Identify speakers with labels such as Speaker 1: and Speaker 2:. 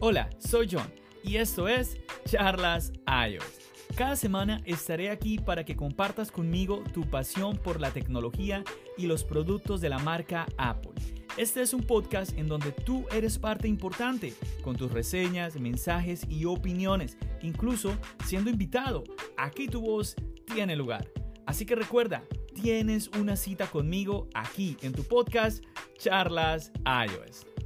Speaker 1: Hola, soy John y esto es Charlas iOS. Cada semana estaré aquí para que compartas conmigo tu pasión por la tecnología y los productos de la marca Apple. Este es un podcast en donde tú eres parte importante, con tus reseñas, mensajes y opiniones, incluso siendo invitado. Aquí tu voz tiene lugar. Así que recuerda, tienes una cita conmigo aquí en tu podcast Charlas iOS.